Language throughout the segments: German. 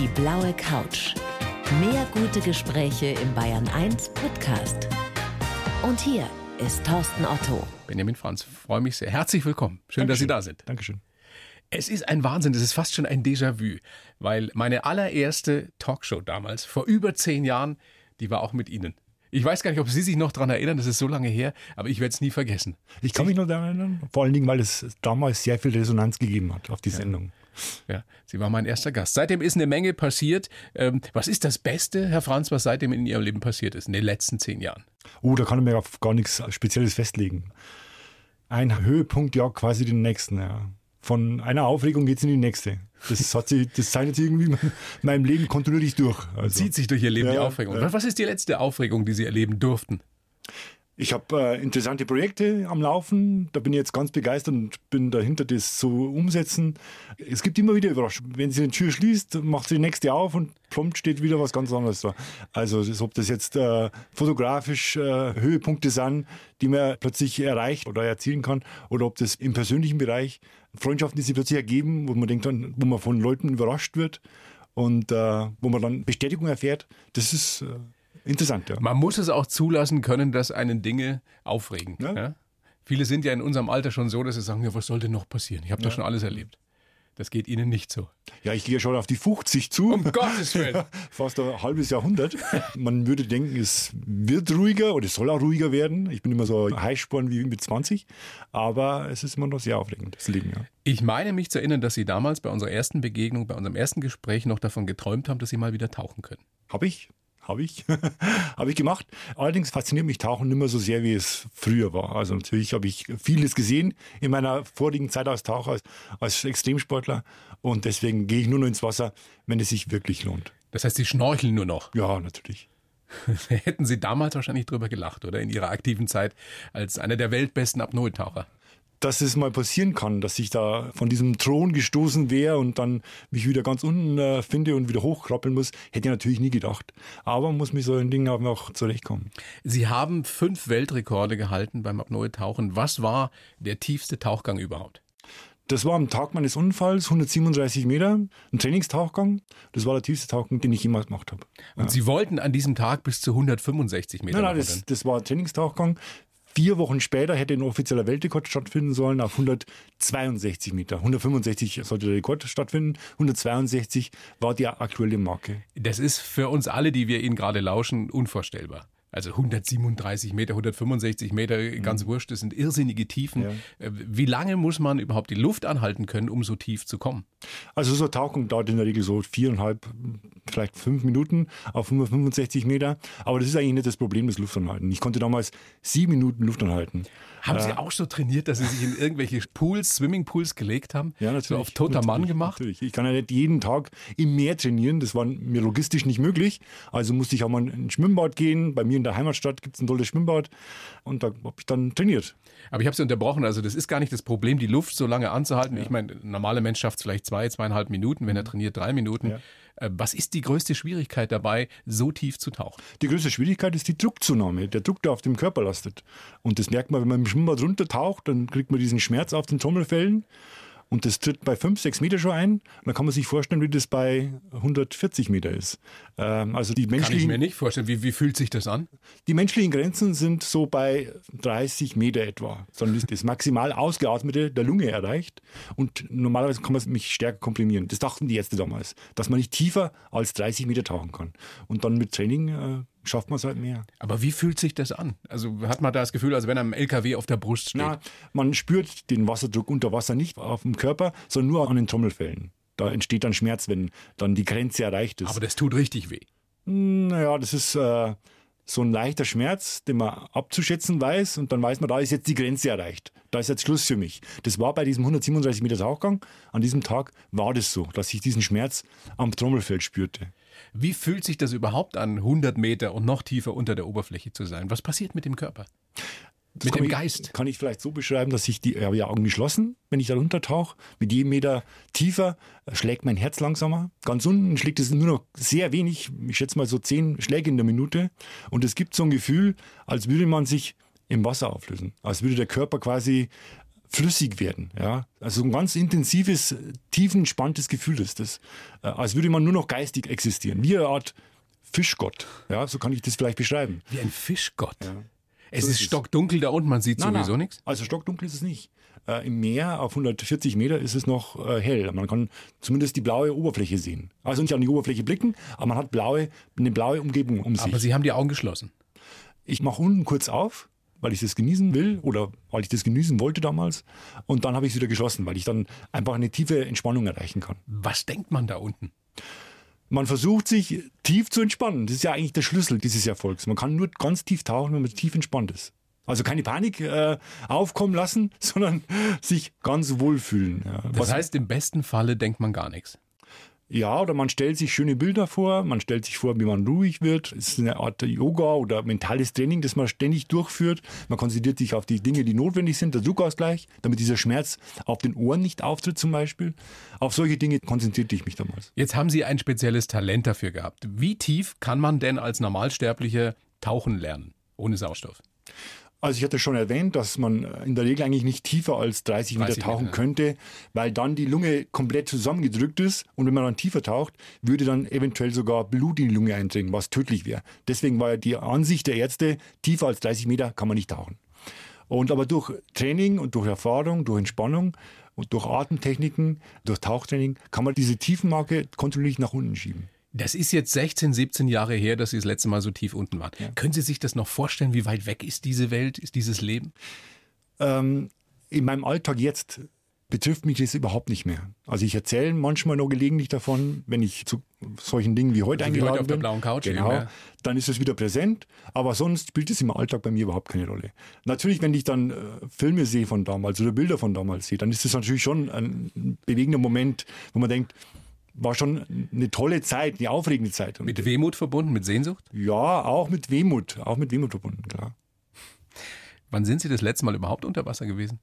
Die blaue Couch. Mehr gute Gespräche im Bayern 1 Podcast. Und hier ist Thorsten Otto. Benjamin Franz, freue mich sehr. Herzlich willkommen. Schön, Dankeschön. dass Sie da sind. Dankeschön. Es ist ein Wahnsinn, es ist fast schon ein Déjà-vu, weil meine allererste Talkshow damals, vor über zehn Jahren, die war auch mit Ihnen. Ich weiß gar nicht, ob Sie sich noch daran erinnern, das ist so lange her, aber ich werde es nie vergessen. Ich kann mich noch daran erinnern, vor allen Dingen, weil es damals sehr viel Resonanz gegeben hat auf die Sendung. Ja, Sie war mein erster Gast. Seitdem ist eine Menge passiert. Ähm, was ist das Beste, Herr Franz, was seitdem in Ihrem Leben passiert ist, in den letzten zehn Jahren? Oh, da kann ich mir auf gar nichts Spezielles festlegen. Ein Höhepunkt ja quasi den nächsten, ja. Von einer Aufregung geht es in die nächste. Das, hat sich, das zeichnet sich irgendwie in meinem Leben kontinuierlich durch. Also, Zieht sich durch Ihr Leben die Ja, Aufregung. ja. Was ist die letzte Aufregung, die Sie erleben durften? Ich habe äh, interessante Projekte am Laufen. Da bin ich jetzt ganz begeistert und bin dahinter, das zu umsetzen. Es gibt immer wieder Überraschungen. Wenn sie eine Tür schließt, macht sie die nächste auf und prompt steht wieder was ganz anderes da. Also ob das jetzt äh, fotografisch äh, Höhepunkte sind, die man plötzlich erreicht oder erzielen kann, oder ob das im persönlichen Bereich Freundschaften, die sich plötzlich ergeben, wo man denkt, wo man von Leuten überrascht wird und äh, wo man dann Bestätigung erfährt. Das ist äh, interessant, ja. Man muss es auch zulassen können, dass einen Dinge aufregen. Ja. Ja. Viele sind ja in unserem Alter schon so, dass sie sagen, ja, was soll denn noch passieren? Ich habe doch schon alles erlebt. Das geht Ihnen nicht so. Ja, ich gehe ja schon auf die 50 zu. Um Gottes Willen. Fast ein halbes Jahrhundert. Man würde denken, es wird ruhiger oder es soll auch ruhiger werden. Ich bin immer so heißsporn wie mit 20. Aber es ist immer noch sehr aufregend, das Leben, ja. Ich meine mich zu erinnern, dass Sie damals bei unserer ersten Begegnung, bei unserem ersten Gespräch noch davon geträumt haben, dass Sie mal wieder tauchen können. Habe ich. Habe ich. habe ich gemacht. Allerdings fasziniert mich Tauchen nicht mehr so sehr, wie es früher war. Also natürlich habe ich vieles gesehen in meiner vorigen Zeit als Taucher, als, als Extremsportler. Und deswegen gehe ich nur noch ins Wasser, wenn es sich wirklich lohnt. Das heißt, Sie schnorcheln nur noch. Ja, natürlich. Hätten Sie damals wahrscheinlich drüber gelacht, oder? In Ihrer aktiven Zeit als einer der weltbesten Apnoe-Taucher. Dass es mal passieren kann, dass ich da von diesem Thron gestoßen wäre und dann mich wieder ganz unten äh, finde und wieder hochkrabbeln muss, hätte ich natürlich nie gedacht. Aber man muss mit solchen Dingen auch noch zurechtkommen. Sie haben fünf Weltrekorde gehalten beim Apnoe-Tauchen. Was war der tiefste Tauchgang überhaupt? Das war am Tag meines Unfalls 137 Meter, ein Trainingstauchgang. Das war der tiefste Tauchgang, den ich jemals gemacht habe. Und Sie wollten an diesem Tag bis zu 165 Meter Nein, nein, das, das war ein Trainingstauchgang. Vier Wochen später hätte ein offizieller Weltrekord stattfinden sollen auf 162 Meter. 165 sollte der Rekord stattfinden. 162 war die aktuelle Marke. Das ist für uns alle, die wir Ihnen gerade lauschen, unvorstellbar. Also 137 Meter, 165 Meter, ganz wurscht, das sind irrsinnige Tiefen. Ja. Äh, Wie lange muss man überhaupt die Luft anhalten können, um so tief zu kommen? Also so eine Tauchung dauert in der Regel so viereinhalb, vielleicht fünf Minuten auf 165 Meter. Aber das ist eigentlich nicht das Problem des Luftanhalten. Ich konnte damals sieben Minuten Luft anhalten. Haben Sie auch so trainiert, dass Sie sich in irgendwelche Pools, Swimmingpools gelegt haben? Ja, natürlich. So auf toter Mann gemacht? Natürlich. Ich kann ja nicht jeden Tag im Meer trainieren. Das war mir logistisch nicht möglich. Also musste ich auch mal in ein Schwimmbad gehen. Bei mir in der Heimatstadt gibt es ein tolles Schwimmbad. Und da habe ich dann trainiert. Aber ich habe Sie unterbrochen. Also das ist gar nicht das Problem, die Luft so lange anzuhalten. Ich meine, ein normaler Mensch schafft es vielleicht zwei, zweieinhalb Minuten, wenn er trainiert drei Minuten. Ja. Äh, Was ist die größte Schwierigkeit dabei, so tief zu tauchen? Die größte Schwierigkeit ist die Druckzunahme, der Druck, der auf dem Körper lastet. Und das merkt man, wenn man im Schwimmbad runtertaucht, dann kriegt man diesen Schmerz auf den Trommelfällen. Und das tritt bei 5, 6 Meter schon ein. Und dann kann man sich vorstellen, wie das bei 140 Meter ist. Ähm, also die Kann ich menschlichen, mir nicht vorstellen. Wie, wie fühlt sich das an? die menschlichen Grenzen sind so bei 30 Meter etwa. Dann ist das maximal ausgeatmete der Lunge erreicht. Und normalerweise kann man mich stärker komprimieren. Das dachten die Ärzte damals, dass man nicht tiefer als 30 Meter tauchen kann. Und dann mit Training äh, schafft man es halt mehr. Aber wie fühlt sich das an? Also hat man da das Gefühl, als wenn einem LKW auf der Brust steht? Na, man spürt den Wasserdruck unter Wasser nicht auf dem Körper, sondern nur an den Trommelfällen. Da entsteht dann Schmerz, wenn dann die Grenze erreicht ist. Aber das tut richtig weh. naja, das ist äh, so ein leichter Schmerz, den man abzuschätzen weiß und dann weiß man, da ist jetzt die Grenze erreicht. Da ist jetzt Schluss für mich. Das war bei diesem 137 Meter Tauchgang. An diesem Tag war das so, dass ich diesen Schmerz am Trommelfell spürte. Wie fühlt sich das überhaupt an, 100 Meter und noch tiefer unter der Oberfläche zu sein? Was passiert mit dem Körper? mit kann dem ich, Geist? Kann ich vielleicht so beschreiben, dass ich die ich habe ja Augen geschlossen, wenn ich da runtertauche. Mit jedem Meter tiefer äh, schlägt mein Herz langsamer. Ganz unten schlägt es nur noch sehr wenig, ich schätze mal so zehn Schläge in der Minute. Und es gibt so ein Gefühl, als würde man sich im Wasser auflösen. Als würde der Körper quasi flüssig werden. Ja? Also ein ganz intensives, tiefenentspanntes Gefühl ist das. Äh, als würde man nur noch geistig existieren. Wie eine Art Fischgott. Ja, so kann ich das vielleicht beschreiben. Wie ein Fischgott. Ja. Es So ist ist stockdunkel da unten, man sieht Nein, sowieso nichts. Also stockdunkel ist es nicht. Äh, Im Meer auf 140 Meter ist es noch äh, hell. Man kann zumindest die blaue Oberfläche sehen. Also nicht an die Oberfläche blicken, aber man hat blaue, eine blaue Umgebung um sich. Aber Sie haben die Augen geschlossen. Ich mache unten kurz auf, weil ich das genießen will oder weil ich das genießen wollte damals. Und dann habe ich es wieder geschlossen, weil ich dann einfach eine tiefe Entspannung erreichen kann. Was denkt man da unten? Man versucht sich tief zu entspannen. Das ist ja eigentlich der Schlüssel dieses Erfolgs. Man kann nur ganz tief tauchen, wenn man tief entspannt ist. Also keine Panik äh, aufkommen lassen, sondern sich ganz wohlfühlen. Ja. Das Was- heißt, im besten Falle denkt man gar nichts. Ja, oder man stellt sich schöne Bilder vor, man stellt sich vor, wie man ruhig wird. Es ist eine Art Yoga oder mentales Training, das man ständig durchführt. Man konzentriert sich auf die Dinge, die notwendig sind, der Druckausgleich, damit dieser Schmerz auf den Ohren nicht auftritt zum Beispiel. Auf solche Dinge konzentrierte ich mich damals. Jetzt haben Sie ein spezielles Talent dafür gehabt. Wie tief kann man denn als Normalsterblicher tauchen lernen, ohne Sauerstoff? Also ich hatte schon erwähnt, dass man in der Regel eigentlich nicht tiefer als 30 Meter 30 tauchen Meter. könnte, weil dann die Lunge komplett zusammengedrückt ist und wenn man dann tiefer taucht, würde dann eventuell sogar Blut in die Lunge eindringen, was tödlich wäre. Deswegen war ja die Ansicht der Ärzte, tiefer als 30 Meter kann man nicht tauchen. Und aber durch Training und durch Erfahrung, durch Entspannung und durch Atemtechniken, durch Tauchtraining kann man diese Tiefenmarke kontinuierlich nach unten schieben. Das ist jetzt 16, 17 Jahre her, dass Sie das letzte Mal so tief unten waren. Können Sie sich das noch vorstellen, wie weit weg ist diese Welt, ist dieses Leben? ähm, in meinem Alltag jetzt betrifft mich das überhaupt nicht mehr. Also ich erzähle manchmal noch gelegentlich davon, wenn ich zu solchen Dingen wie heute Also wie eingeladen heute auf der bin. blauen Couch Genau, eben, ja. dann ist es wieder präsent. Aber sonst spielt es im Alltag bei mir überhaupt keine Rolle. Natürlich, wenn ich dann äh, Filme sehe von damals oder Bilder von damals sehe, dann ist das natürlich schon ein bewegender Moment, wo man denkt, war schon eine tolle Zeit, eine aufregende Zeit. Mit Wehmut verbunden, mit Sehnsucht? ja, auch mit Wehmut, auch mit Wehmut verbunden, klar. Wann sind Sie das letzte Mal überhaupt unter Wasser gewesen?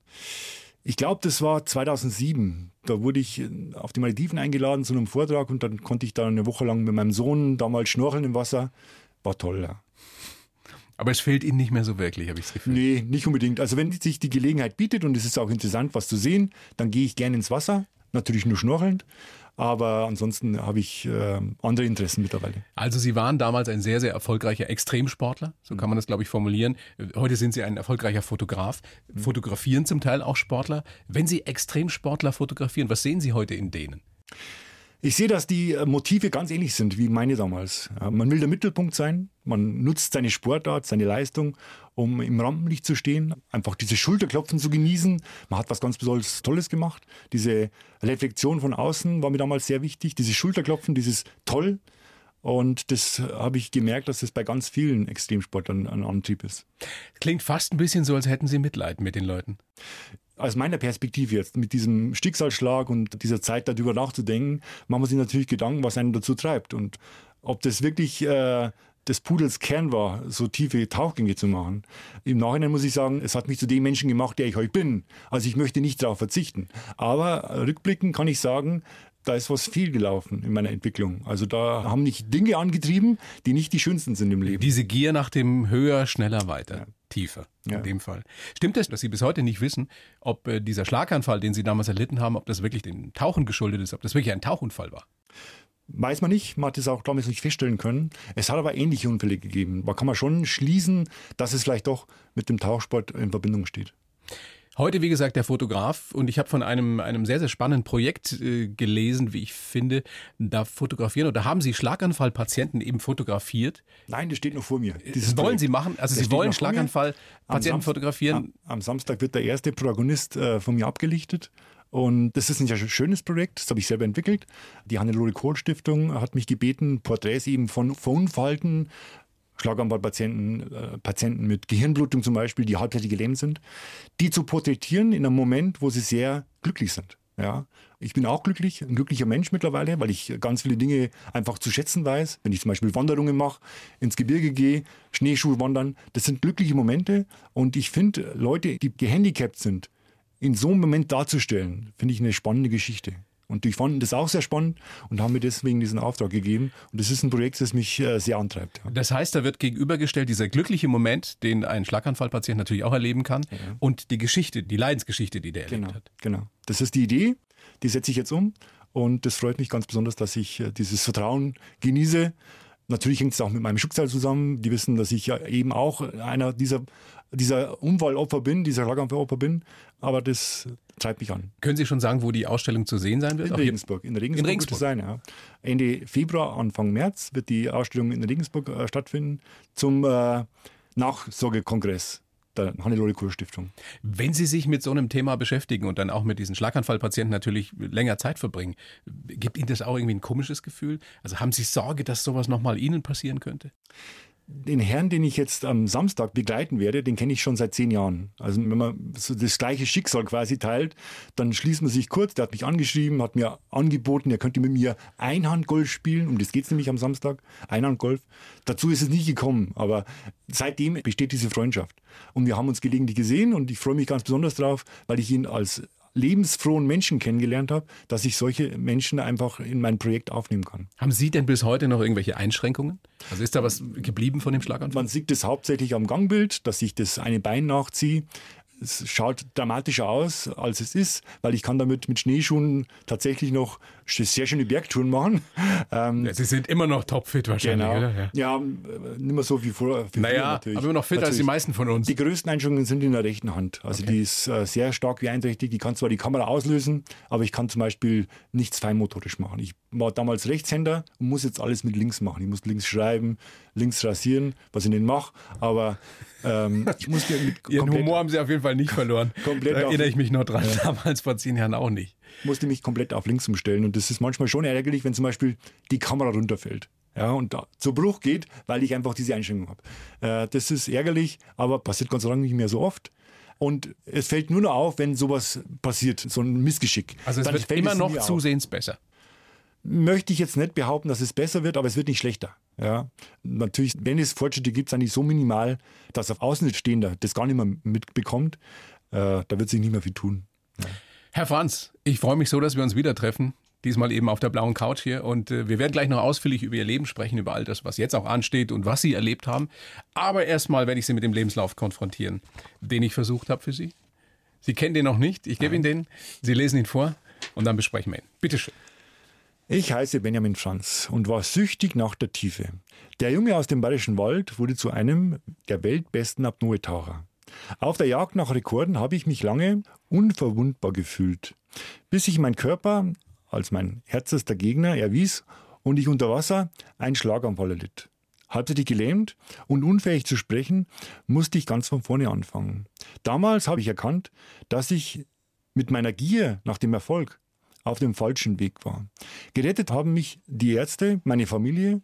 Ich glaube, das war 2007. Da wurde ich äh, auf die Malediven eingeladen zu einem Vortrag und dann konnte ich da eine Woche lang mit meinem Sohn damals schnorcheln im Wasser. War toll, ja. Aber es fehlt Ihnen nicht mehr so wirklich, habe ich das Gefühl. Nee, nicht unbedingt. Also wenn sich die Gelegenheit bietet und es ist auch interessant, was zu sehen, dann gehe ich gerne ins Wasser. Natürlich nur schnorchelnd. Aber ansonsten habe ich äh, andere Interessen mittlerweile. Also Sie waren damals ein sehr, sehr erfolgreicher Extremsportler, so kann man das, glaube ich, formulieren. Heute sind Sie ein erfolgreicher Fotograf, fotografieren zum Teil auch Sportler. Wenn Sie Extremsportler fotografieren, was sehen Sie heute in denen? Ich sehe, dass die äh, Motive ganz ähnlich sind wie meine damals. Man will der Mittelpunkt sein, man nutzt seine Sportart, seine Leistung, um im Rampenlicht zu stehen, einfach diese Schulterklopfen zu genießen. Man hat was ganz besonders Tolles gemacht. Diese Reflexion von außen war mir damals sehr wichtig. Dieses Schulterklopfen, dieses Toll. Und das habe ich gemerkt, dass das bei ganz vielen Extremsportlern ein Antrieb ist. Klingt fast ein bisschen so, als hätten Sie Mitleid mit den Leuten. Aus meiner Perspektive jetzt, mit diesem Schicksalsschlag und dieser Zeit darüber nachzudenken, machen wir sich natürlich Gedanken, was einen dazu treibt und ob das wirklich äh, des Pudels Kern war, so tiefe Tauchgänge zu machen. Im Nachhinein muss ich sagen, es hat mich zu dem Menschen gemacht, der ich heute bin. Also ich möchte nicht darauf verzichten. Aber rückblickend kann ich sagen, da ist was fehlgelaufen in meiner Entwicklung. Also da haben mich Dinge angetrieben, die nicht die schönsten sind im Leben. Diese Gier nach dem höher, schneller, weiter, tiefer Ja. in dem Fall. Stimmt es, dass Sie bis heute nicht wissen, ob äh, dieser Schlaganfall, den Sie damals erlitten haben, ob das wirklich dem Tauchen geschuldet ist, ob das wirklich ein Tauchunfall war? Weiß man nicht, man hat es auch damals nicht feststellen können. Es hat aber ähnliche Unfälle gegeben. Da kann man schon schließen, dass es vielleicht doch mit dem Tauchsport in Verbindung steht. Heute, wie gesagt, der Fotograf und ich habe von einem, einem sehr, sehr spannenden Projekt äh, gelesen, wie ich finde. Da fotografieren oder haben Sie Schlaganfallpatienten eben fotografiert? Nein, das steht noch vor mir. Das wollen Sie machen? Also Das Sie wollen. Schlaganfallpatienten fotografieren? Am, am Samstag wird der erste Protagonist äh, von mir abgelichtet. Und das ist ein sehr schönes Projekt, das habe ich selber entwickelt. Die Hannelore Kohl Stiftung hat mich gebeten, Porträts eben von Verunfallten, Schlaganfallpatienten, äh, Patienten mit Gehirnblutung zum Beispiel, die halbherzig gelähmt sind, die zu porträtieren in einem Moment, wo sie sehr glücklich sind. Ja, ich bin auch glücklich, ein glücklicher Mensch mittlerweile, weil ich ganz viele Dinge einfach zu schätzen weiß. Wenn ich zum Beispiel Wanderungen mache, ins Gebirge gehe, Schneeschuhe wandern, das sind glückliche Momente. Und ich finde, Leute, die gehandicapt sind, in so einem Moment darzustellen, finde ich eine spannende Geschichte. Und die fanden das auch sehr spannend und haben mir deswegen diesen Auftrag gegeben. Und das ist ein Projekt, das mich äh, sehr antreibt. Ja. Das heißt, da wird gegenübergestellt dieser glückliche Moment, den ein Schlaganfallpatient natürlich auch erleben kann, ja. und die Geschichte, die Leidensgeschichte, die der genau, erlebt hat. Genau. Das ist die Idee, die setze ich jetzt um. Und das freut mich ganz besonders, dass ich äh, dieses Vertrauen genieße. Natürlich hängt es auch mit meinem Schicksal zusammen. Die wissen, dass ich ja eben auch einer dieser, dieser Unfallopfer bin, dieser Schlaganfallopfer bin. Aber das treibt mich an. Können Sie schon sagen, wo die Ausstellung zu sehen sein wird? In Regensburg. In Regensburg, in Regensburg. Wird es sein, ja. Ende Februar, Anfang März wird die Ausstellung in Regensburg äh, stattfinden zum äh, Nachsorgekongress der Hannelore Kur Stiftung. Wenn Sie sich mit so einem Thema beschäftigen und dann auch mit diesen Schlaganfallpatienten natürlich länger Zeit verbringen, gibt Ihnen das auch irgendwie ein komisches Gefühl? Also haben Sie Sorge, dass sowas nochmal Ihnen passieren könnte? Den Herrn, den ich jetzt am Samstag begleiten werde, den kenne ich schon seit zehn Jahren. Also wenn man so das gleiche Schicksal quasi teilt, dann schließt man sich kurz. Der hat mich angeschrieben, hat mir angeboten, er könnte mit mir Einhandgolf spielen. Um das geht es nämlich am Samstag. Einhandgolf. Dazu ist es nie gekommen, aber seitdem besteht diese Freundschaft. Und wir haben uns gelegentlich gesehen und ich freue mich ganz besonders drauf, weil ich ihn als lebensfrohen Menschen kennengelernt habe, dass ich solche Menschen einfach in mein Projekt aufnehmen kann. Haben Sie denn bis heute noch irgendwelche Einschränkungen? Also ist da was geblieben von dem Schlaganfall? Man sieht es hauptsächlich am Gangbild, dass ich das eine Bein nachziehe es schaut dramatischer aus, als es ist, weil ich kann damit mit Schneeschuhen tatsächlich noch sehr schöne Bergtouren machen. Ähm, ja, Sie sind immer noch topfit wahrscheinlich, genau. oder? Ja. ja, nicht mehr so wie vorher. Wie naja, natürlich. aber immer noch fitter natürlich. als die meisten von uns. Die größten Einschränkungen sind in der rechten Hand. Also okay. die ist äh, sehr stark beeinträchtigt. Ich kann zwar die Kamera auslösen, aber ich kann zum Beispiel nichts feinmotorisch machen. Ich war damals Rechtshänder und muss jetzt alles mit links machen. Ich muss links schreiben, links rasieren, was ich nicht mache, aber ähm, ich muss mit Ihren Humor haben Sie auf jeden Fall nicht verloren. komplett da erinnere ich mich noch dran, ja. damals vor zehn Jahren auch nicht. Musste mich komplett auf links umstellen und das ist manchmal schon ärgerlich, wenn zum Beispiel die Kamera runterfällt. Ja, und da zu Bruch geht, weil ich einfach diese Einschränkung habe. Äh, das ist ärgerlich, aber passiert Gott sei Dank nicht mehr so oft. Und es fällt nur noch auf, wenn sowas passiert, so ein Missgeschick. Also es Dann wird immer noch zusehends besser möchte ich jetzt nicht behaupten, dass es besser wird, aber es wird nicht schlechter. Ja, natürlich, wenn es Fortschritte gibt, sind die so minimal, dass auf Außenstehender das gar nicht mehr mitbekommt. Äh, da wird sich nicht mehr viel tun. Herr Franz, ich freue mich so, dass wir uns wieder treffen. Diesmal eben auf der blauen Couch hier. Und äh, wir werden gleich noch ausführlich über Ihr Leben sprechen, über all das, was jetzt auch ansteht und was Sie erlebt haben. Aber erstmal werde ich Sie mit dem Lebenslauf konfrontieren, den ich versucht habe für Sie. Sie kennen den noch nicht. Ich gebe Ihnen den. Sie lesen ihn vor und dann besprechen wir ihn. Bitte schön. Ich heiße Benjamin Franz und war süchtig nach der Tiefe. Der Junge aus dem Bayerischen Wald wurde zu einem der weltbesten Apnoe-Taucher. Auf der Jagd nach Rekorden habe ich mich lange unverwundbar gefühlt, bis sich mein Körper als mein herzester Gegner erwies und ich unter Wasser einen Schlaganfall erlitt. Halbseitig gelähmt und unfähig zu sprechen, musste ich ganz von vorne anfangen. Damals habe ich erkannt, dass ich mit meiner Gier nach dem Erfolg auf dem falschen Weg war. Gerettet haben mich die Ärzte, meine Familie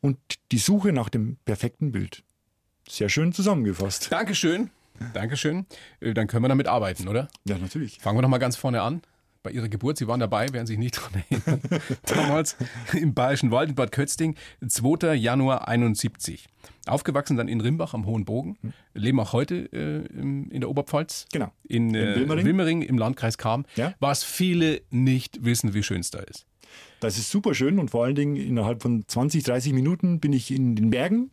und die Suche nach dem perfekten Bild. Sehr schön zusammengefasst. Dankeschön. Dankeschön. Äh, dann können wir damit arbeiten, oder? Ja, natürlich. Fangen wir doch mal ganz vorne an. Bei Ihrer Geburt, Sie waren dabei, werden sich nicht daran erinnern. Damals im Bayerischen Wald in Bad Kötzting, 2. Januar 71. Aufgewachsen dann in Rimbach am Hohen Bogen, hm. leben auch heute äh, in der Oberpfalz. Genau. In, äh, in Wilmering. Wilmering. im Landkreis Cham. Ja. Was viele nicht wissen, wie schön es da ist. Das ist super schön und vor allen Dingen innerhalb von 20, 30 Minuten bin ich in den Bergen.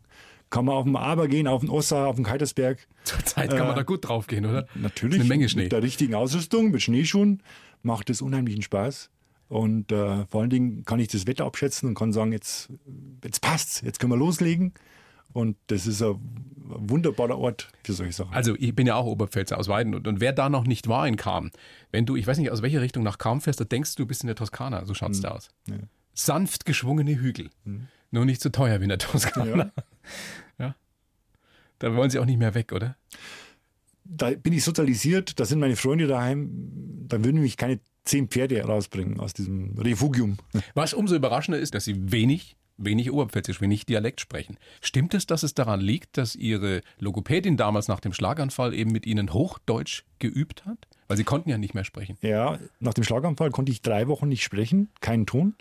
Kann man auf dem Aber gehen, auf den Ossa, auf den Keitersberg. Zurzeit kann äh, man da gut drauf gehen, oder? Natürlich. Eine Menge Schnee. Mit der richtigen Ausrüstung, mit Schneeschuhen macht es unheimlichen Spaß. Und äh, vor allen Dingen kann ich das Wetter abschätzen und kann sagen, jetzt, jetzt passt's, jetzt können wir loslegen. Und das ist ein wunderbarer Ort für solche Sachen. Also ich bin ja auch Oberpfälzer aus Weiden und, und wer da noch nicht war in Kam, wenn du, ich weiß nicht aus welcher Richtung nach Kam fährst, da denkst du, du bist in der Toskana, so schaut es mhm. da aus. Ja. Sanft geschwungene Hügel, mhm. nur nicht so teuer wie in der Toskana. Ja. Ja. Da wollen sie auch nicht mehr weg, oder? Da bin ich sozialisiert, da sind meine Freunde daheim, da würden mich keine zehn Pferde rausbringen aus diesem Refugium. Was umso überraschender ist, dass sie wenig wenig Oberpfälzisch, wenig Dialekt sprechen. Stimmt es, dass es daran liegt, dass Ihre Logopädin damals nach dem Schlaganfall eben mit Ihnen Hochdeutsch geübt hat? Weil Sie konnten ja nicht mehr sprechen. Ja, nach dem Schlaganfall konnte ich drei Wochen nicht sprechen, keinen Ton.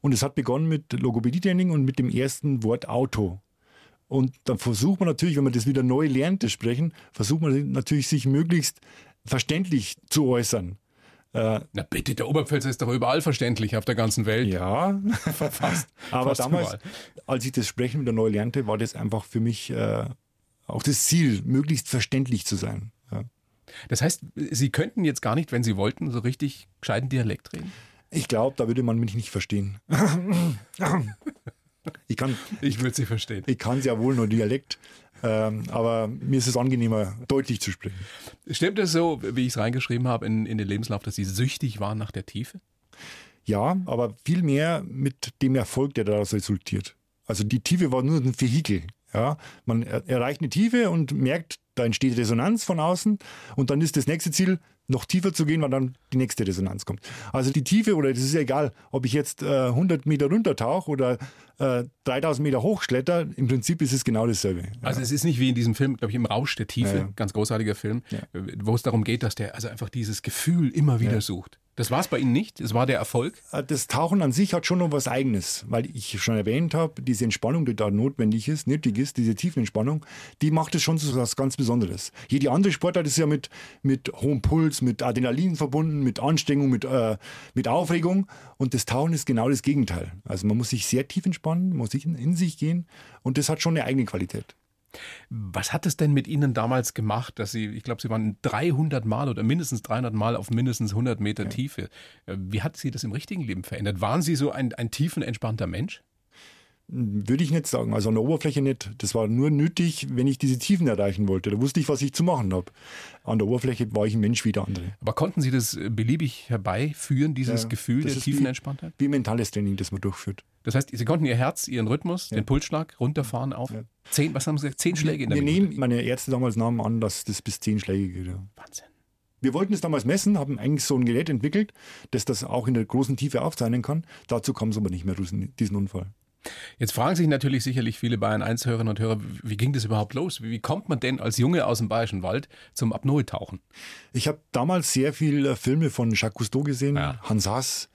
Und es hat begonnen mit Logopädie-Training und mit dem ersten Wort Auto. Und dann versucht man natürlich, wenn man das wieder neu lernt, das Sprechen, versucht man natürlich, sich möglichst verständlich zu äußern. Äh, Na bitte, der Oberpfälzer ist doch überall verständlich auf der ganzen Welt. Ja, fast. Aber fast damals, überall. als ich das Sprechen wieder neu lernte, war das einfach für mich äh, auch das Ziel, möglichst verständlich zu sein. Ja. Das heißt, Sie könnten jetzt gar nicht, wenn Sie wollten, so richtig gescheiten Dialekt reden? Ich glaube, da würde man mich nicht verstehen. ich kann. Ich würde Sie verstehen. Ich kann ja wohl nur Dialekt. Ähm, aber mir ist es angenehmer, deutlich zu sprechen. Stimmt es so, wie ich es reingeschrieben habe in, in den Lebenslauf, dass Sie süchtig waren nach der Tiefe? Ja, aber viel mehr mit dem Erfolg, der daraus resultiert. Also die Tiefe war nur ein Vehikel. Ja, man erreicht eine Tiefe und merkt, da entsteht Resonanz von außen und dann ist das nächste Ziel, noch tiefer zu gehen, weil dann die nächste Resonanz kommt. Also die Tiefe, oder das ist ja egal, ob ich jetzt äh, 100 Meter runtertauche oder äh, 3000 Meter hochschletter, im Prinzip ist es genau dasselbe. Also es ist nicht wie in diesem Film, glaube ich, im Rausch der Tiefe, ja, ja. ganz großartiger Film, ja. wo es darum geht, dass der also einfach dieses Gefühl immer wieder sucht. Das war es bei Ihnen nicht? Es war der Erfolg? Äh, das Tauchen an sich hat schon noch was Eigenes, weil ich schon erwähnt habe, diese Entspannung, die da notwendig ist, nötig ist, diese Tiefenentspannung, die macht es schon zu was ganz Besonderes. Jede andere Sportart ist ja mit, mit hohem Puls, mit Adrenalin verbunden, mit Anstrengung, mit, äh, mit Aufregung und das Tauchen ist genau das Gegenteil. Also man muss sich sehr tief entspannen, muss in sich gehen und das hat schon eine eigene Qualität. Was hat es denn mit Ihnen damals gemacht, dass Sie, ich glaube, Sie waren 300 Mal oder mindestens 300 Mal auf mindestens 100 Meter ja. Tiefe. Äh, wie hat Sie das im richtigen Leben verändert? Waren Sie so ein, ein tiefenentspannter Mensch? Würde ich nicht sagen. Also an der Oberfläche nicht. Das war nur nötig, wenn ich diese Tiefen erreichen wollte. Da wusste ich, was ich zu machen habe. An der Oberfläche war ich ein Mensch wie der andere. Aber konnten Sie das beliebig herbeiführen, dieses ja, Gefühl der Tiefenentspanntheit? Wie, wie mentales Training, das man durchführt. Das heißt, Sie konnten Ihr Herz, Ihren Rhythmus, ja. den Pulsschlag runterfahren auf ja. zehn, was haben Sie gesagt, zehn Schläge in der Wir Minute? nehmen, meine Ärzte damals nahmen an, dass das bis zehn Schläge geht. Ja. Wahnsinn. Wir wollten es damals messen, haben eigentlich so ein Gerät entwickelt, das das auch in der großen Tiefe aufzeichnen kann. Dazu kam es aber nicht mehr, diesen Unfall. Jetzt fragen sich natürlich sicherlich viele Bayern 1 Hörerinnen und Hörer, wie ging das überhaupt los? Wie kommt man denn als Junge aus dem Bayerischen Wald zum Apnoe-Tauchen? Ich habe damals sehr viele Filme von Jacques Cousteau gesehen, ja. Hans Haas,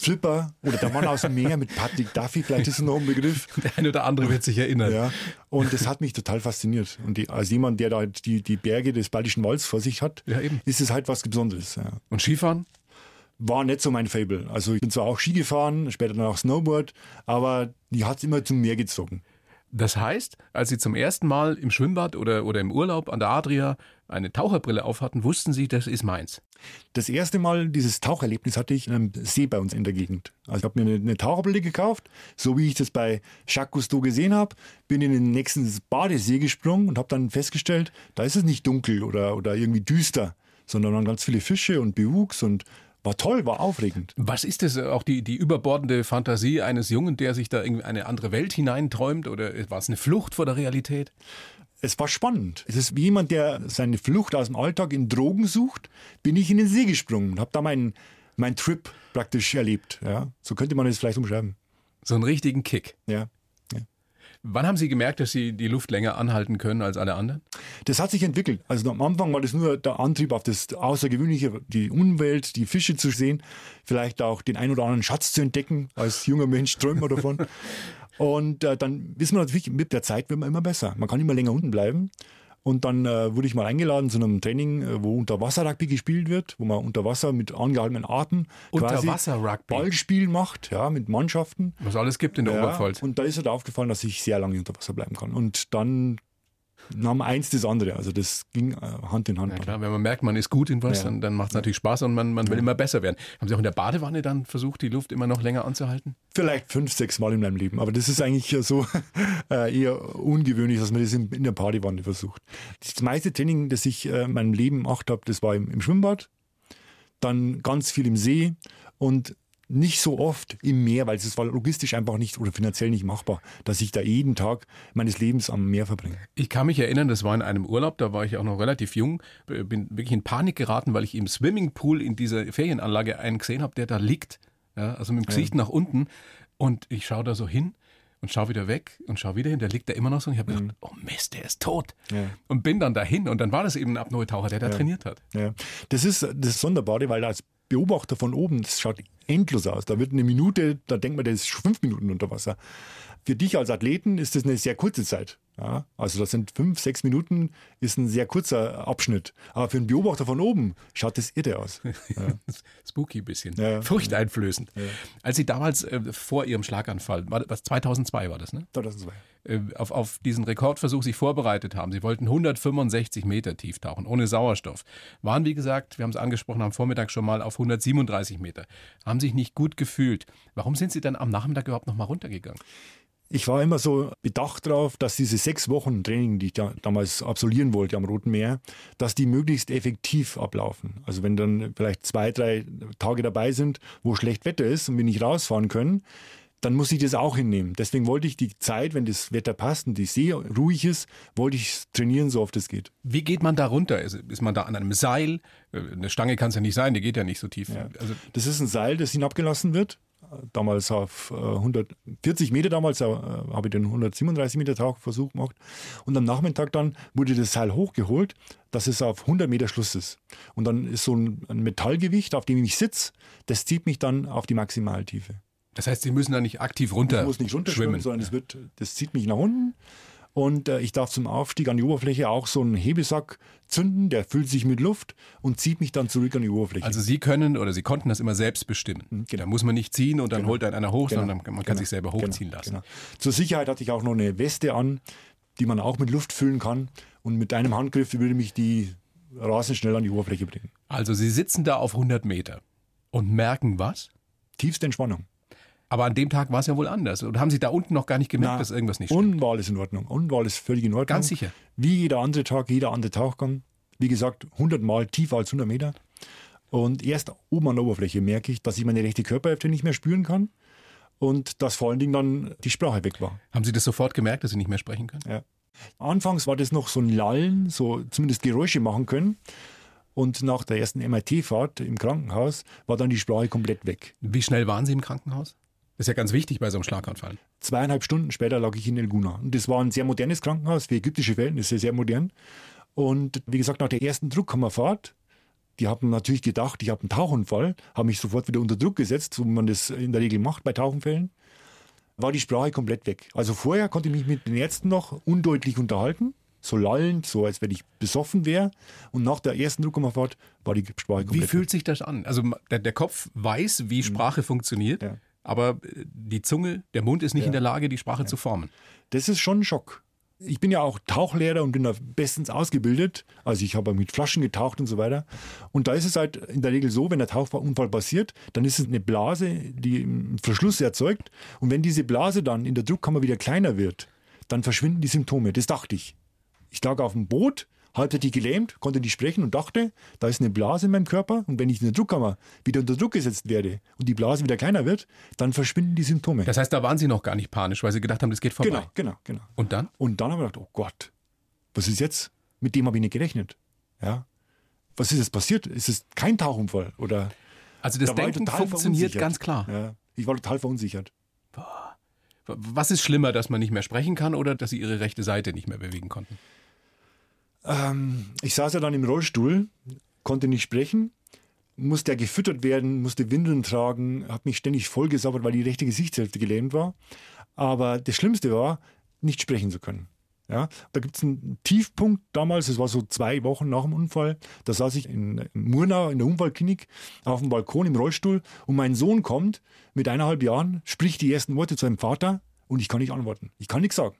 Flipper oder der Mann aus dem Meer mit Patrick Duffy, vielleicht ist es noch ein Begriff. Der eine oder andere wird sich erinnern. Ja, und das hat mich total fasziniert. Und die, als jemand, der da die, die Berge des Bayerischen Walds vor sich hat, ja, ist es halt was Besonderes. Ja. Und Skifahren? war nicht so mein Fable. Also ich bin zwar auch Ski gefahren, später dann auch Snowboard, aber die hat es immer zum Meer gezogen. Das heißt, als Sie zum ersten Mal im Schwimmbad oder, oder im Urlaub an der Adria eine Taucherbrille aufhatten, wussten Sie, das ist meins. Das erste Mal dieses Taucherlebnis hatte ich in einem See bei uns in der Gegend. Also ich habe mir eine, eine, Taucherbrille gekauft, so wie ich das bei Jacques Cousteau gesehen habe, bin in den nächsten Badesee gesprungen und habe dann festgestellt, da ist es nicht dunkel oder, oder irgendwie düster, sondern ganz viele Fische und Bewuchs und war toll, war aufregend. Was ist das, auch die, die überbordende Fantasie eines Jungen, der sich da in eine andere Welt hineinträumt? Oder war es eine Flucht vor der Realität? Es war spannend. Es ist wie jemand, der seine Flucht aus dem Alltag in Drogen sucht, bin ich in den See gesprungen und habe da meinen mein Trip praktisch erlebt. Ja, so könnte man es vielleicht umschreiben. So einen richtigen Kick. Ja. Wann haben Sie gemerkt, dass Sie die Luft länger anhalten können als alle anderen? Das hat sich entwickelt. Also am Anfang war das nur der Antrieb auf das Außergewöhnliche, die Umwelt, die Fische zu sehen, vielleicht auch den ein oder anderen Schatz zu entdecken. Als junger Mensch träumt man davon. Und äh, dann wissen wir natürlich, mit der Zeit wird man immer besser. Man kann immer länger unten bleiben. Und dann äh, wurde ich mal eingeladen zu einem Training, äh, wo Unterwasser-Rugby gespielt wird, wo man unter Wasser mit angehaltenen Atem Unterwasser-Rugby Ballspiel macht, ja, mit Mannschaften. Was alles gibt in der ja, Oberpfalz. Und da ist halt aufgefallen, dass ich sehr lange unter Wasser bleiben kann. Und dann nahm eins das andere. Also das ging äh, Hand in Hand. Ja, klar, wenn man merkt, man ist gut in was, ja. dann, dann macht es natürlich Spaß und man, man will ja. immer besser werden. Haben Sie auch in der Badewanne dann versucht, die Luft immer noch länger anzuhalten? Vielleicht fünf, sechs Mal in meinem Leben. Aber das ist eigentlich so äh, eher ungewöhnlich, dass man das in, in der Badewanne versucht. Das meiste Training, das ich äh, in meinem Leben gemacht habe, das war im, im Schwimmbad. Dann ganz viel im See und nicht so oft im Meer, weil es war logistisch einfach nicht oder finanziell nicht machbar, dass ich da jeden Tag meines Lebens am Meer verbringe. Ich kann mich erinnern, das war in einem Urlaub, da war ich auch noch relativ jung, bin wirklich in Panik geraten, weil ich im Swimmingpool in dieser Ferienanlage einen gesehen habe, der da liegt, ja, also mit dem Gesicht ja. nach unten und ich schaue da so hin und schaue wieder weg und schaue wieder hin, der liegt da immer noch so und ich habe gedacht, mhm. oh Mist, der ist tot. Ja. Und bin dann dahin und dann war das eben ein Apnoe-Taucher, der da ja. trainiert hat. Ja. Das ist das Sonderbare, weil als Beobachter von oben, das schaut endlos aus. Da wird eine Minute, da denkt man, der ist fünf Minuten unter Wasser. Für dich als Athleten ist das eine sehr kurze Zeit. Ja, also das sind fünf, sechs Minuten, ist ein sehr kurzer Abschnitt. Aber für einen Beobachter von oben schaut das irre aus. Ja. Spooky ein bisschen. Ja. Furchteinflößend. Ja. Als Sie damals äh, vor Ihrem Schlaganfall, was 2002 war das, ne? 2002. Äh, auf, auf diesen Rekordversuch sich vorbereitet haben. Sie wollten 165 Meter tief tauchen, ohne Sauerstoff. Waren, wie gesagt, wir haben es angesprochen am Vormittag schon mal auf 137 Meter. Haben sich nicht gut gefühlt. Warum sind Sie dann am Nachmittag überhaupt noch mal runtergegangen? Ich war immer so bedacht darauf, dass diese sechs Wochen Training, die ich da damals absolvieren wollte am Roten Meer, dass die möglichst effektiv ablaufen. Also wenn dann vielleicht zwei, drei Tage dabei sind, wo schlecht Wetter ist und wir nicht rausfahren können, dann muss ich das auch hinnehmen. Deswegen wollte ich die Zeit, wenn das Wetter passt und die See ruhig ist, wollte ich trainieren, so oft es geht. Wie geht man da runter? Ist, ist man da an einem Seil? Eine Stange kann es ja nicht sein, die geht ja nicht so tief. Ja. Also das ist ein Seil, das hinabgelassen wird damals auf 140 äh, Meter damals, äh, habe ich den 137 Meter Tauchversuch gemacht. Und am Nachmittag dann wurde das Seil hochgeholt, dass es auf 100 Meter Schluss ist. Und dann ist so ein, ein Metallgewicht, auf dem ich sitze, das zieht mich dann auf die Maximaltiefe. Das heißt, Sie müssen da nicht aktiv runter Ich muss nicht runter schwimmen, sondern es wird, das zieht mich nach unten und äh, ich darf zum Aufstieg an die Oberfläche auch so einen Hebesack zünden, der füllt sich mit Luft und zieht mich dann zurück an die Oberfläche. Also Sie können oder Sie konnten das immer selbst bestimmen. Mhm, genau. Da muss man nicht ziehen und dann genau. holt einen einer hoch, genau. sondern man kann genau. sich selber genau. hochziehen lassen. Genau. Zur Sicherheit hatte ich auch noch eine Weste an, die man auch mit Luft füllen kann. Und mit einem Handgriff würde mich die rasend schnell an die Oberfläche bringen. Also Sie sitzen da auf 100 Meter und merken was? Tiefste Entspannung. Aber an dem Tag war es ja wohl anders. Und haben Sie da unten noch gar nicht gemerkt, Na, dass irgendwas nicht stimmt? War alles in Ordnung. War alles völlig in Ordnung. Ganz sicher. Wie jeder andere Tag, jeder andere Tauchgang. Wie gesagt, 100 Mal tiefer als 100 Meter. Und erst oben an der Oberfläche merke ich, dass ich meine rechte Körperhälfte nicht mehr spüren kann. Und dass vor allen Dingen dann die Sprache weg war. Haben Sie das sofort gemerkt, dass Sie nicht mehr sprechen können? Ja. Anfangs war das noch so ein Lallen, so zumindest Geräusche machen können. Und nach der ersten MRT-Fahrt im Krankenhaus war dann die Sprache komplett weg. Wie schnell waren Sie im Krankenhaus? Das ist ja ganz wichtig bei so einem Schlaganfall. Zweieinhalb Stunden später lag ich in El Guna. Und das war ein sehr modernes Krankenhaus, für ägyptische Verhältnisse sehr modern. Und wie gesagt, nach der ersten Druckkammerfahrt, die haben natürlich gedacht, ich habe einen Tauchunfall, haben mich sofort wieder unter Druck gesetzt, so wie man das in der Regel macht bei Tauchenfällen, war die Sprache komplett weg. Also vorher konnte ich mich mit den Ärzten noch undeutlich unterhalten, so lallend, so als wenn ich besoffen wäre. Und nach der ersten Druckkammerfahrt war die Sprache komplett Wie fühlt weg. sich das an? Also der, der Kopf weiß, wie. Sprache mhm. funktioniert. Ja aber äh, die Zunge, der Mund ist nicht ja. in der Lage, die Sprache ja. zu formen. Das ist schon ein Schock. Ich bin ja auch Tauchlehrer und bin da bestens ausgebildet. Also ich habe mit Flaschen getaucht und so weiter. Und da ist es halt in der Regel so, wenn der Tauchunfall passiert, dann ist es eine Blase, die einen Verschluss erzeugt. Und wenn diese Blase dann in der Druckkammer wieder kleiner wird, dann verschwinden die Symptome. Das dachte ich. Ich lag auf dem Boot, halbseitig gelähmt, konnte nicht sprechen und dachte, da ist eine Blase in meinem Körper und wenn ich in der Druckkammer wieder unter Druck gesetzt werde und die Blase wieder kleiner wird, dann verschwinden die Symptome. Das heißt, da waren Sie noch gar nicht panisch, weil Sie gedacht haben, das geht vorbei. Genau, genau, genau. Und dann? Und dann habe ich gedacht, oh Gott, was ist jetzt? Mit dem habe ich nicht gerechnet. Ja. Was ist jetzt passiert? Ist es kein Tauchunfall? Oder also das da Denken funktioniert ganz klar. Ja, ich war total verunsichert. Was ist schlimmer, dass man nicht mehr sprechen kann oder dass Sie Ihre rechte Seite nicht mehr bewegen konnten? Ähm, ich saß ja dann im Rollstuhl, konnte nicht sprechen, musste ja gefüttert werden, musste Windeln tragen, habe mich ständig vollgesabbert, weil die rechte Gesichtshälfte gelähmt war. Aber das Schlimmste war, nicht sprechen zu können. Ja, da gibt es einen Tiefpunkt damals, das war so zwei Wochen nach dem Unfall. Da saß ich in Murnau in der Unfallklinik auf dem Balkon im Rollstuhl und mein Sohn kommt mit eineinhalb Jahren, spricht die ersten Worte zu seinem Vater und ich kann nicht antworten. Ich kann nichts sagen.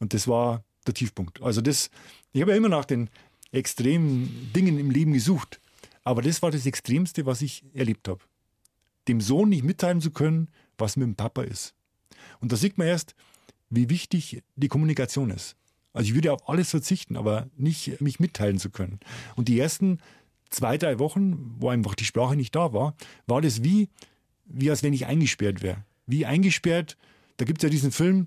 Und das war der Tiefpunkt. Also das, ich habe ja immer nach den extremen Dingen im Leben gesucht. Aber das war das Extremste, was ich erlebt habe. Dem Sohn nicht mitteilen zu können, was mit dem Papa ist. Und da sieht man erst, wie wichtig die Kommunikation ist. Also ich würde auf alles verzichten, aber nicht mich mitteilen zu können. Und die ersten zwei, drei Wochen, wo einfach die Sprache nicht da war, war das wie, wie als wenn ich eingesperrt wäre. Wie eingesperrt, da gibt es ja diesen Film,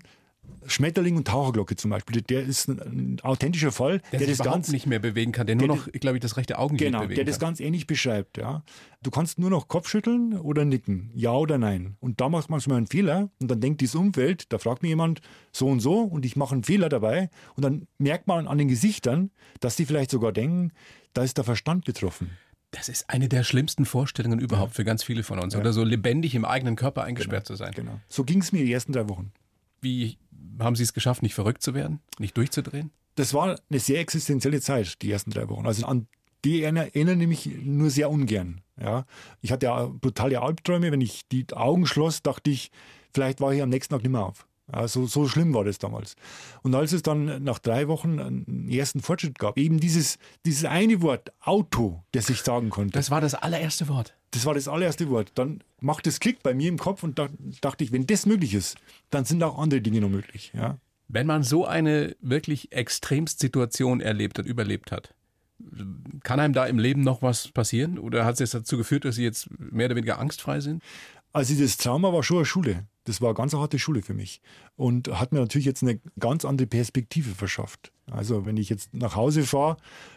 Schmetterling und Taucherglocke zum Beispiel, der ist ein, authentischer Fall, der, der das ganz nicht mehr bewegen kann, der nur noch, glaube ich, das rechte Augenlid genau, bewegen der das ganz ähnlich beschreibt. Ja, du kannst nur noch Kopfschütteln oder nicken, ja oder nein. Und da macht man manchmal einen Fehler und dann denkt dieses Umfeld, da fragt mir jemand so und so und ich mache einen Fehler dabei und dann merkt man an den Gesichtern, dass die vielleicht sogar denken, da ist der Verstand betroffen. Das ist eine der schlimmsten Vorstellungen überhaupt für ganz viele von uns. Ja. Oder so lebendig im eigenen Körper eingesperrt zu sein. Genau. So ging es mir die ersten drei Wochen. Wie haben Sie es geschafft, nicht verrückt zu werden, nicht durchzudrehen? Das war eine sehr existenzielle Zeit, die ersten drei Wochen. Also an die erinnere ich mich nur sehr ungern. Ja. Ich hatte ja brutale Albträume. Wenn ich die Augen schloss, dachte ich, vielleicht war ich am nächsten Tag nicht mehr auf. Ja, so, so schlimm war das damals. Und als es dann nach drei Wochen einen ersten Fortschritt gab, eben dieses, dieses eine Wort Auto, das ich sagen konnte, Das war das allererste Wort. Das war das allererste Wort, dann macht es Klick bei mir im Kopf und da dachte ich, wenn das möglich ist, dann sind auch andere Dinge noch möglich. Ja. Wenn man so eine wirklich Extremsituation erlebt und überlebt hat, kann einem da im Leben noch was passieren? Oder hat es jetzt dazu geführt, dass Sie jetzt mehr oder weniger angstfrei sind? Also das Trauma war schon eine Schule. Das war eine ganz harte Schule für mich und hat mir natürlich jetzt eine ganz andere Perspektive verschafft. Also wenn ich jetzt nach Hause fahre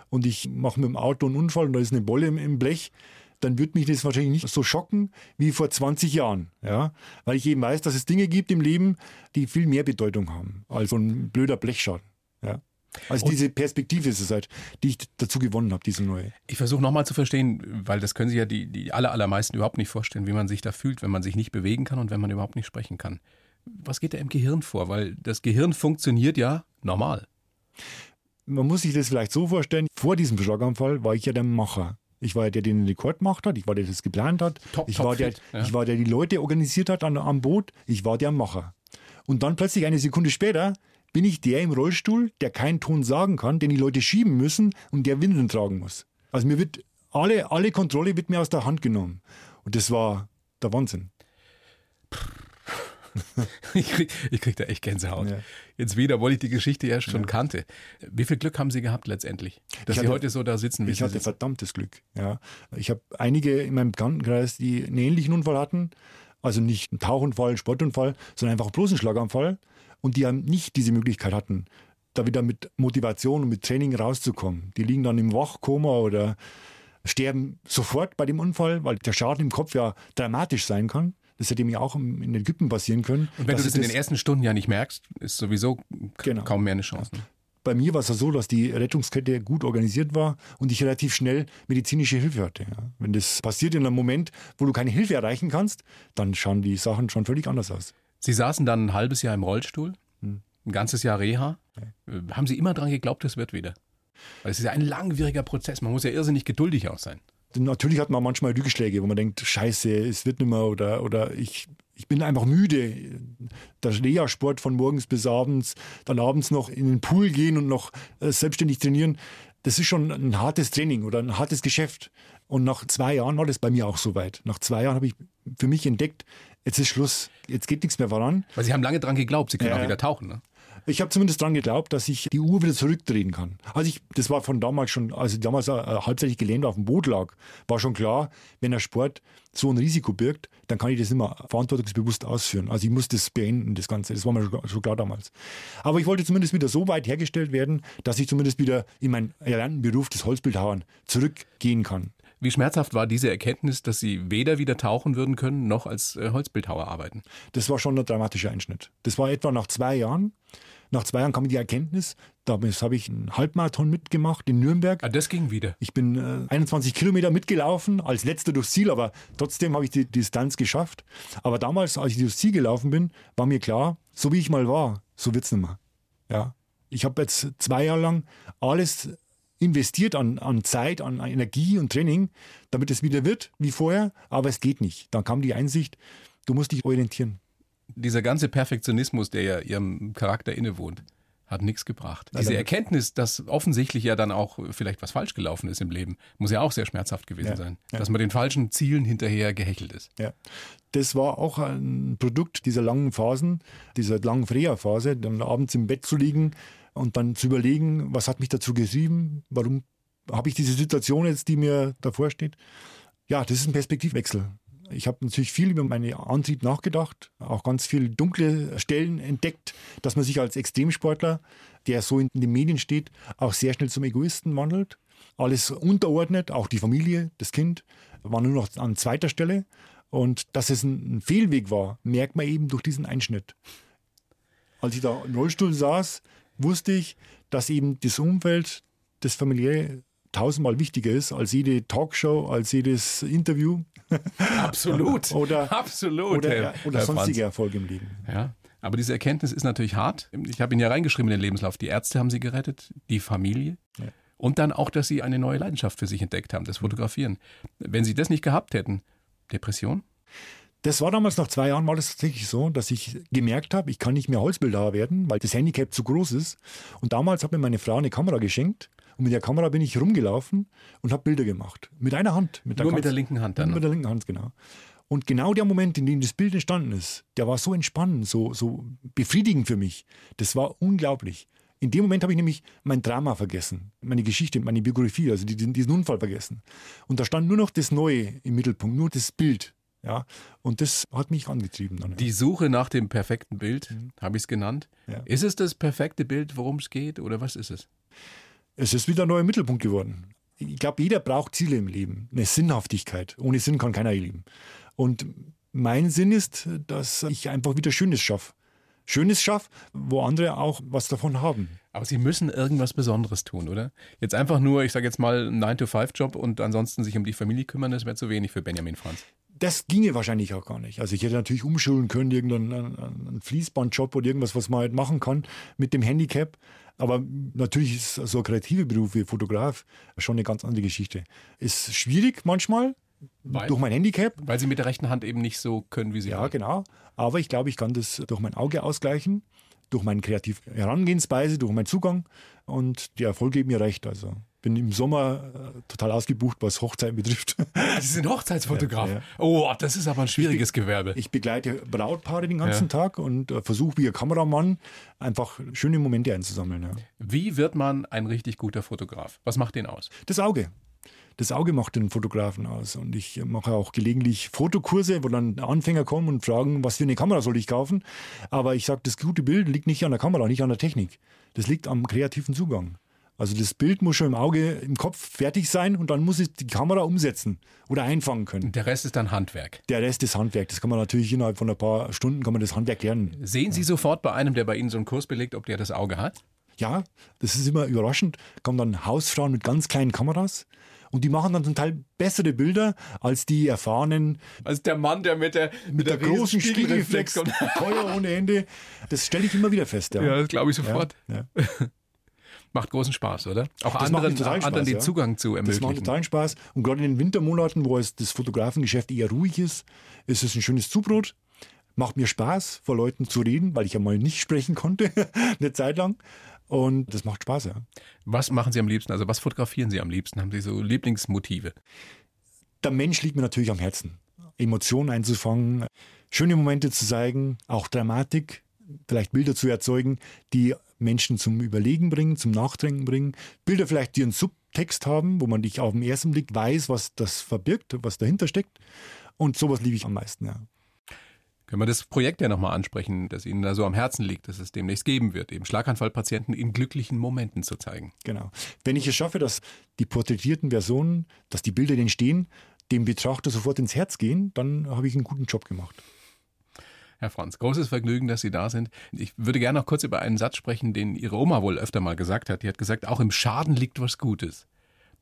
und ich mache mit dem Auto einen Unfall und da ist eine Bolle im, im Blech, dann wird mich das wahrscheinlich nicht so schocken wie vor 20 Jahren. Ja? Weil ich eben weiß, dass es Dinge gibt im Leben, die viel mehr Bedeutung haben als so ein blöder Blechschaden. Ja? Also Und- diese Perspektive ist es halt, die ich dazu gewonnen habe, diese neue. Ich versuche nochmal zu verstehen, weil das können sich ja die, die aller, allermeisten überhaupt nicht vorstellen, wie man sich da fühlt, wenn man sich nicht bewegen kann und wenn man überhaupt nicht sprechen kann. Was geht da im Gehirn vor? Weil das Gehirn funktioniert ja normal. man muss sich das vielleicht so vorstellen, vor diesem Schlaganfall war ich ja der Macher. Ich war ja der, der den Rekord gemacht hat, ich war der, der das geplant hat, Top, ich, top war der, fit, ja. ich war der, der die Leute organisiert hat an, am Boot, ich war der Macher. Und dann plötzlich eine Sekunde später bin ich der im Rollstuhl, der keinen Ton sagen kann, den die Leute schieben müssen und der Windeln tragen muss. Also mir wird alle, alle Kontrolle wird mir aus der Hand genommen. Und das war der Wahnsinn. Ich krieg, ich krieg da echt Gänsehaut. Ja. Jetzt wieder, obwohl ich die Geschichte ja schon kannte. Wie viel Glück haben Sie gehabt letztendlich, dass Ich Sie hatte- heute so da sitzen, wie Ich hatte sitzen? verdammtes Glück. Ja. Ich habe einige in meinem Bekanntenkreis, die einen ähnlichen Unfall hatten. Also nicht einen Tauchunfall, einen Sportunfall, sondern einfach bloß einen Schlaganfall. Und die haben nicht diese Möglichkeit hatten, da wieder mit Motivation und mit Training rauszukommen. Die liegen dann im Wachkoma oder sterben sofort bei dem Unfall, weil der Schaden im Kopf ja dramatisch sein kann. Das hätte mir auch in Ägypten passieren können. Und wenn du das in den ersten Stunden ja nicht merkst, ist sowieso Genau. kaum mehr eine Chance. Ne? bei mir war es ja so, dass die Rettungskette gut organisiert war und ich relativ schnell medizinische Hilfe hatte. Ja. Wenn das passiert in einem Moment, wo du keine Hilfe erreichen kannst, dann schauen die Sachen schon völlig anders aus. Sie saßen dann ein halbes Jahr im Rollstuhl, Hm. ein ganzes Jahr Reha. Äh, Haben Sie immer dran geglaubt, es wird wieder? Weil es ist ja ein langwieriger Prozess. Man muss ja irrsinnig geduldig auch sein. Denn Natürlich hat man manchmal Rückschläge, wo man denkt, scheiße, es wird nicht mehr oder, oder ich, ich bin einfach müde. Der Reha-Sport von morgens bis abends, dann abends noch in den Pool gehen und noch äh, selbstständig trainieren, das ist schon ein hartes Training oder ein hartes Geschäft. Und nach zwei Jahren war das bei mir auch soweit. Nach zwei Jahren habe ich für mich entdeckt, jetzt ist Schluss, jetzt geht nichts mehr voran. Weil Sie haben lange dran geglaubt, Sie können Ja, auch wieder tauchen. Ne? Ich habe zumindest daran geglaubt, dass ich die Uhr wieder zurückdrehen kann. Also ich, das war von damals schon, als ich damals äh, halbseitig gelähmt auf dem Boot lag, war schon klar, wenn der Sport so ein Risiko birgt, dann kann ich das mehr verantwortungsbewusst ausführen. Also ich muss das beenden, das Ganze. Das war mir schon- schon klar damals. Aber ich wollte zumindest wieder so weit hergestellt werden, dass ich zumindest wieder in meinen erlernten Beruf des Holzbildhauern zurückgehen kann. Wie schmerzhaft war diese Erkenntnis, dass Sie weder wieder tauchen würden können, noch als äh, Holzbildhauer arbeiten? Das war schon ein dramatischer Einschnitt. Das war etwa nach zwei Jahren. Nach zwei Jahren kam die Erkenntnis, damals habe ich einen Halbmarathon mitgemacht in Nürnberg. Ah, das ging wieder. Ich bin äh, 21 Kilometer mitgelaufen, als letzter durchs Ziel, aber trotzdem habe ich die Distanz geschafft. Aber damals, als ich durchs Ziel gelaufen bin, war mir klar, so wie ich mal war, so wird's nicht mehr. Ja. Ich habe jetzt zwei Jahre lang alles investiert an, an Zeit, an Energie und Training, damit es wieder wird wie vorher, aber es geht nicht. Dann kam die Einsicht, du musst dich orientieren. Dieser ganze Perfektionismus, der ja Ihrem Charakter innewohnt, hat nichts gebracht. Diese Erkenntnis, dass offensichtlich ja dann auch vielleicht was falsch gelaufen ist im Leben, muss ja auch sehr schmerzhaft gewesen Ja, sein. ja. Dass man den falschen Zielen hinterher gehechelt ist. Ja. Das war auch ein Produkt dieser langen Phasen, dieser langen Freya-Phase, dann abends im Bett zu liegen und dann zu überlegen, was hat mich dazu getrieben, warum habe ich diese Situation jetzt, die mir davor steht. Ja, das ist ein Perspektivwechsel. Ich habe natürlich viel über meinen Antrieb nachgedacht, auch ganz viele dunkle Stellen entdeckt, dass man sich als Extremsportler, der so in den Medien steht, auch sehr schnell zum Egoisten wandelt. Alles unterordnet, auch die Familie, das Kind, war nur noch an zweiter Stelle. Und dass es ein Fehlweg war, merkt man eben durch diesen Einschnitt. Als ich da im Rollstuhl saß, wusste ich, dass eben das Umfeld, das familiäre tausendmal wichtiger ist als jede Talkshow, als jedes Interview. Absolut. oder Absolut. oder, Herr- oder Herr sonstige. Erfolge im Leben. Ja. Aber diese Erkenntnis ist natürlich hart. Ich habe ihn ja reingeschrieben in den Lebenslauf. Die Ärzte haben sie gerettet, die Familie. Ja. Und dann auch, dass sie eine neue Leidenschaft für sich entdeckt haben, das Fotografieren. Wenn sie das nicht gehabt hätten, Depression? Das war damals nach zwei Jahren war das tatsächlich so, dass ich gemerkt habe, ich kann nicht mehr Holzbildhauer werden, weil das Handicap zu groß ist. Und damals hat mir meine Frau eine Kamera geschenkt und mit der Kamera bin ich rumgelaufen und habe Bilder gemacht. Mit einer Hand. Mit der Nur ganz- mit der linken Hand dann. Mit der linken Hand, genau. Und genau der Moment, in dem das Bild entstanden ist, der war so entspannend, so, so befriedigend für mich. Das war unglaublich. In dem Moment habe ich nämlich mein Drama vergessen, meine Geschichte, meine Biografie, also diesen, diesen Unfall vergessen. Und da stand nur noch das Neue im Mittelpunkt, nur das Bild. Ja, und das hat mich angetrieben. Dann, ja. Die Suche nach dem perfekten Bild, habe ich es genannt. Mhm. Ja. Ist es das perfekte Bild, worum es geht, oder was ist es? Es ist wieder ein neuer Mittelpunkt geworden. Ich glaube, jeder braucht Ziele im Leben, eine Sinnhaftigkeit. Ohne Sinn kann keiner leben. Und mein Sinn ist, dass ich einfach wieder Schönes schaffe. Schönes schaffe, wo andere auch was davon haben. Aber Sie müssen irgendwas Besonderes tun, oder? Jetzt einfach nur, ich sage jetzt mal, einen 9-to-5-Job und ansonsten sich um die Familie kümmern, das wäre zu wenig für Benjamin Franz. Das ginge wahrscheinlich auch gar nicht. Also ich hätte natürlich umschulen können, irgendeinen einen, einen Fließbandjob oder irgendwas, was man halt machen kann mit dem Handicap. Aber natürlich ist so ein kreative Beruf wie Fotograf schon eine ganz andere Geschichte. Ist schwierig manchmal Weil? durch mein Handicap. Weil Sie mit der rechten Hand eben nicht so können, wie Sie Ja, wollen. genau. Aber ich glaube, ich kann das durch mein Auge ausgleichen, durch meine kreative Herangehensweise, durch meinen Zugang. Und die Erfolge geben mir recht. Also bin im Sommer äh, total ausgebucht, was Hochzeiten betrifft. Sie sind Hochzeitsfotograf. Ja, ja. Oh, das ist aber ein schwieriges Gewerbe. Ich begleite Brautpaare den ganzen Tag und äh, versuche wie ein Kameramann einfach schöne Momente einzusammeln. Ja. Wie wird man ein richtig guter Fotograf? Was macht den aus? Das Auge. Das Auge macht den Fotografen aus. Und ich mache auch gelegentlich Fotokurse, wo dann Anfänger kommen und fragen, was für eine Kamera soll ich kaufen. Aber ich sage, das gute Bild liegt nicht an der Kamera, nicht an der Technik. Das liegt am kreativen Zugang. Also das Bild muss schon im Auge, im Kopf fertig sein und dann muss es die Kamera umsetzen oder einfangen können. Der Rest ist dann Handwerk. Der Rest ist Handwerk. Das kann man natürlich innerhalb von ein paar Stunden kann man das Handwerk lernen. Sehen Sie sofort bei einem, der bei Ihnen so einen Kurs belegt, ob der das Auge hat? Ja, das ist immer überraschend. Kommen dann Hausfrauen mit ganz kleinen Kameras und die machen dann zum Teil bessere Bilder als die erfahrenen Also der Mann, der mit der, mit der, großen Spiegelreflex, teuer ohne Ende. Das stelle ich immer wieder fest. Ja, Ja, das glaube ich sofort. Ja. Macht großen Spaß, oder? Auch Das macht anderen, Spaß, anderen den ja. Zugang zu Das macht ermöglichen. totalen Spaß. Und gerade in den Wintermonaten, wo es das Fotografengeschäft eher ruhig ist, ist es ein schönes Zubrot. Macht mir Spaß, vor Leuten zu reden, weil ich ja mal nicht sprechen konnte, eine Zeit lang. Und das macht Spaß, ja. Was machen Sie am liebsten? Also was fotografieren Sie am liebsten? Haben Sie so Lieblingsmotive? Der Mensch liegt mir natürlich am Herzen. Emotionen einzufangen, schöne Momente zu zeigen, auch Dramatik, vielleicht Bilder zu erzeugen, die Menschen zum Überlegen bringen, zum Nachdenken bringen. Bilder vielleicht, die einen Subtext haben, wo man nicht auf den ersten Blick weiß, was das verbirgt, was dahinter steckt. Und sowas liebe ich am meisten, ja. Können wir das Projekt ja nochmal ansprechen, das Ihnen da so am Herzen liegt, dass es demnächst geben wird, eben Schlaganfallpatienten in glücklichen Momenten zu zeigen. Genau. Wenn ich es schaffe, dass die porträtierten Personen, dass die Bilder, die entstehen, dem Betrachter sofort ins Herz gehen, dann habe ich einen guten Job gemacht. Herr Franz, großes Vergnügen, dass Sie da sind. Ich würde gerne noch kurz über einen Satz sprechen, den Ihre Oma wohl öfter mal gesagt hat. Die hat gesagt, auch im Schaden liegt was Gutes.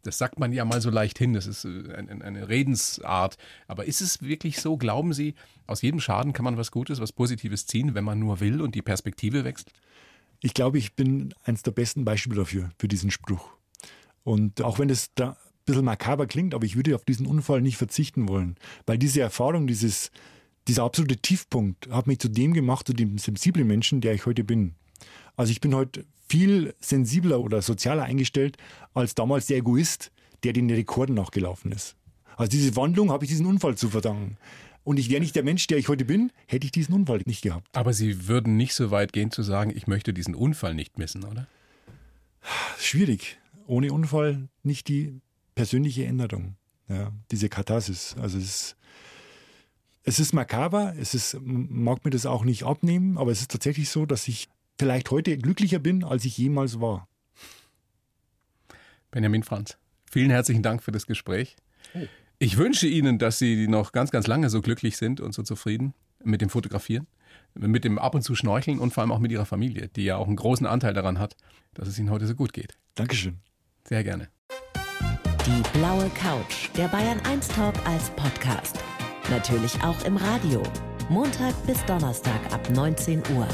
Das sagt man ja mal so leicht hin, das ist äh, ein- eine Redensart. Aber ist es wirklich so? Glauben Sie, aus jedem Schaden kann man was Gutes, was Positives ziehen, wenn man nur will und die Perspektive wechselt? Ich glaube, ich bin eines der besten Beispiele dafür, für diesen Spruch. Und auch wenn es da ein bisschen makaber klingt, aber ich würde auf diesen Unfall nicht verzichten wollen. Weil diese Erfahrung, dieses, dieser absolute Tiefpunkt hat mich zu dem gemacht, zu dem sensiblen Menschen, der ich heute bin. Also ich bin heute viel sensibler oder sozialer eingestellt als damals der Egoist, der den Rekorden nachgelaufen ist. Also diese Wandlung habe ich diesen Unfall zu verdanken. Und ich wäre nicht der Mensch, der ich heute bin, hätte ich diesen Unfall nicht gehabt. Aber Sie würden nicht so weit gehen zu sagen, ich möchte diesen Unfall nicht missen, oder? schwierig. Ohne Unfall nicht die persönliche Änderung. Ja, diese Katharsis. Also es ist, es ist makaber, es ist, mag mir das auch nicht abnehmen, aber es ist tatsächlich so, dass ich vielleicht heute glücklicher bin, als ich jemals war. Benjamin Franz, vielen herzlichen Dank für das Gespräch. Ich wünsche Ihnen, dass Sie noch ganz, ganz lange so glücklich sind und so zufrieden mit dem Fotografieren, mit dem ab und zu Schnorcheln und vor allem auch mit Ihrer Familie, die ja auch einen großen Anteil daran hat, dass es Ihnen heute so gut geht. Dankeschön. Sehr gerne. Die blaue Couch, der Bayern 1 Talk als Podcast. Natürlich auch im Radio. Montag bis Donnerstag ab 19 Uhr.